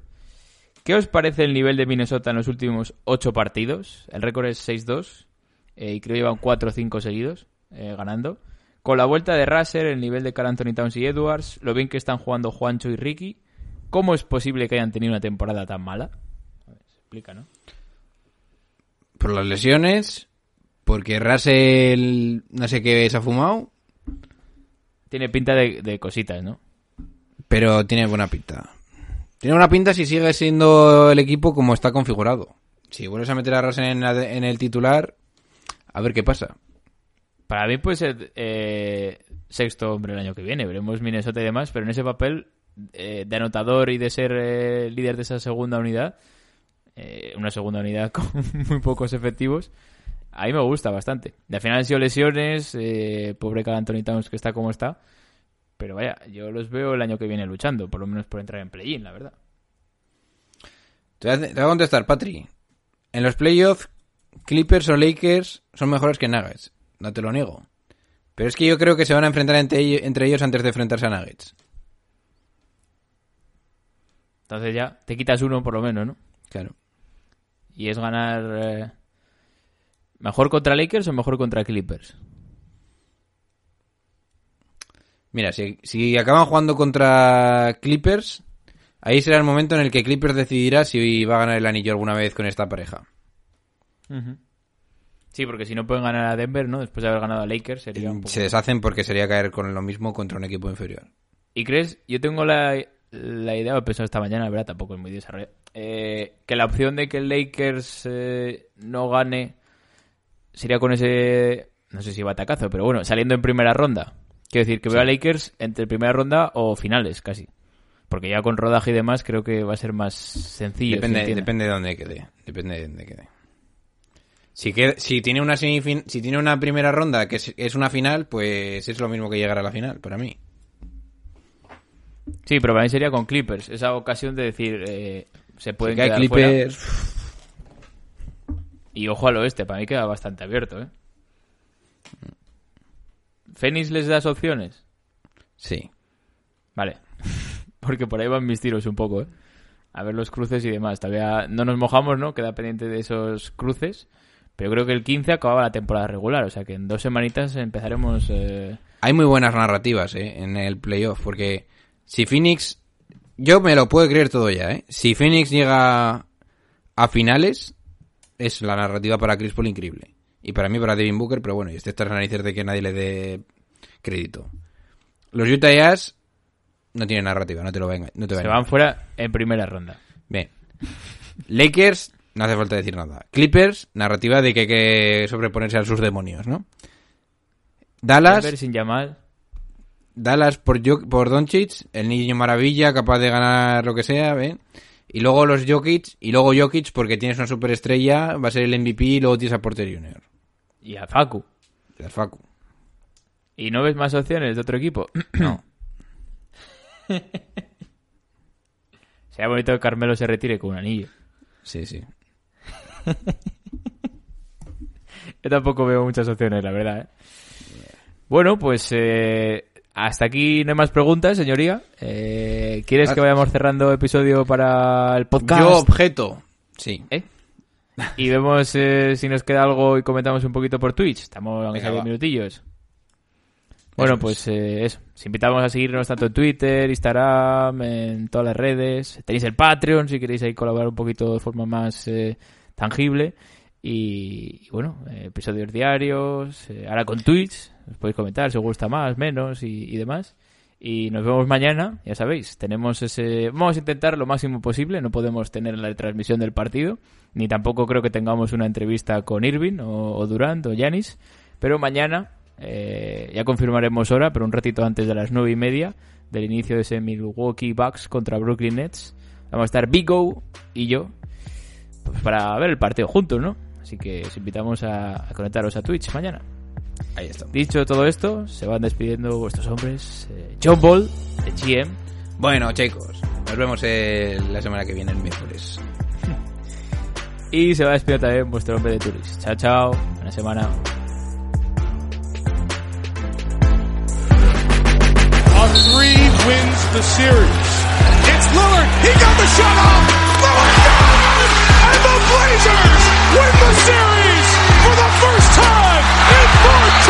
¿Qué os parece el nivel de Minnesota en los últimos 8 partidos? El récord es 6-2 eh, y creo que llevan 4 o 5 seguidos ganando. Con la vuelta de Russell, el nivel de Carl Anthony Towns y Edwards, lo bien que están jugando Juancho y Ricky. ¿Cómo es posible que hayan tenido una temporada tan mala? A ver, se explica, ¿no? Por las lesiones, porque Russell no sé qué se ha fumado, Tiene pinta de, de cositas, ¿no? pero tiene buena pinta. Tiene buena pinta si sigue siendo el equipo como está configurado. Si vuelves a meter a Russell en, la- en el titular, a ver qué pasa. Para mí puede ser eh, sexto hombre el año que viene. Veremos Minnesota y demás, pero en ese papel eh, de anotador y de ser eh, líder de esa segunda unidad, eh, una segunda unidad con muy pocos efectivos, a mí me gusta bastante. Y al final han sido lesiones, pobre Carl Anthony Towns que está como está, pero vaya, yo los veo el año que viene luchando, por lo menos por entrar en play-in, la verdad. Te voy, a, contestar, Patri. En los playoffs, Clippers o Lakers son mejores que Nuggets. No te lo niego. Pero es que yo creo que se van a enfrentar entre ellos antes de enfrentarse a Nuggets. Entonces ya te quitas uno por lo menos, ¿no? Claro. y es ganar eh, ¿Mejor contra Lakers o mejor contra Clippers? Mira, si, si acaban jugando contra Clippers, ahí será el momento en el que Clippers decidirá si va a ganar el anillo alguna vez con esta pareja. Sí, porque si no pueden ganar a Denver, ¿no? Después de haber ganado a Lakers sería un poco... Se deshacen porque sería caer con lo mismo contra un equipo inferior. ¿Y crees? Yo tengo la, la idea, lo he pensado esta mañana, la verdad, tampoco es muy desarrollado, eh, que la opción de que el Lakers eh, no gane sería con ese, no sé si batacazo, pero bueno, saliendo en primera ronda. Quiero decir, que veo a Lakers entre primera ronda o finales, casi. Porque ya con rodaje y demás creo que va a ser más sencillo. Depende, depende de dónde quede. Depende de dónde quede. Si, queda- si tiene una si tiene una primera ronda que es, es una final, pues es lo mismo que llegar a la final, para mí. Sí, pero para mí sería con Clippers. Esa ocasión de decir, eh, se pueden quedar fuera. Clippers, Y ojo al oeste, para mí queda bastante abierto, ¿eh? ¿Fénix les das opciones? sí. Vale. Porque por ahí van mis tiros un poco, ¿eh? A ver los cruces y demás. Todavía no nos mojamos, ¿no? Queda pendiente de esos cruces. Pero creo que el 15 acababa la temporada regular. O sea que en dos semanitas empezaremos... eh, Hay muy buenas narrativas ¿eh? en el playoff, porque si Phoenix... Yo me lo puedo creer todo ya, ¿eh? Si Phoenix llega a finales, es la narrativa para Chris Paul increíble. Y para mí, para Devin Booker, pero bueno, y este está narices de que nadie le dé crédito. Los Utah Jazz no tienen narrativa, no te lo venga, no te se venga. van fuera en primera ronda. Bien. Lakers, no hace falta decir nada. Clippers, narrativa de que hay que sobreponerse a sus demonios, ¿no? Dallas, Denver sin llamar. Dallas por, por Doncic, el niño maravilla, capaz de ganar lo que sea, ¿ven? Y luego los Jokic, y luego Jokic porque tienes una superestrella, va a ser el MVP y luego tienes a Porter Jr. Y a Facu. Y al Facu. ¿Y no ves más opciones de otro equipo? No. Sería bonito que Carmelo se retire con un anillo. Sí, sí. Yo tampoco veo muchas opciones, la verdad. ¿eh? Bueno, pues eh, hasta aquí no hay más preguntas, señoría. Eh, ¿Quieres que vayamos cerrando episodio para el podcast? Yo objeto. Sí. ¿Eh? Y vemos eh, si nos queda algo y comentamos un poquito por Twitch. Estamos aunque sea Venga, 10 va. minutillos. Bueno, pues eh, eso. Os invitamos a seguirnos tanto en Twitter, Instagram, en todas las redes. Tenéis el Patreon si queréis ahí colaborar un poquito de forma más eh, tangible. Y, y bueno, eh, episodios diarios. ahora con Twitch. Os podéis comentar si os gusta más, menos y, demás. Y nos vemos mañana, ya sabéis, tenemos ese... Vamos a intentar lo máximo posible, no podemos tener la transmisión del partido, ni tampoco creo que tengamos una entrevista con Irving o, o Durant o Yanis, pero mañana eh, ya confirmaremos hora, pero un ratito antes de las nueve y media del inicio de ese Milwaukee Bucks contra Brooklyn Nets, vamos a estar Bigo y yo pues para ver el partido juntos, ¿no? Así que os invitamos a, a conectaros a Twitch mañana. Ahí está. Dicho todo esto, se van despidiendo vuestros hombres. eh, John Ball, de GM, Bueno, chicos, nos vemos la semana que viene, el miércoles. y se va a despedir también vuestro hombre de Turis. Chao, chao. Buena semana. A three wins the series. It's Lillard. He got the shot off. Lillard got it! And the Blazers win the series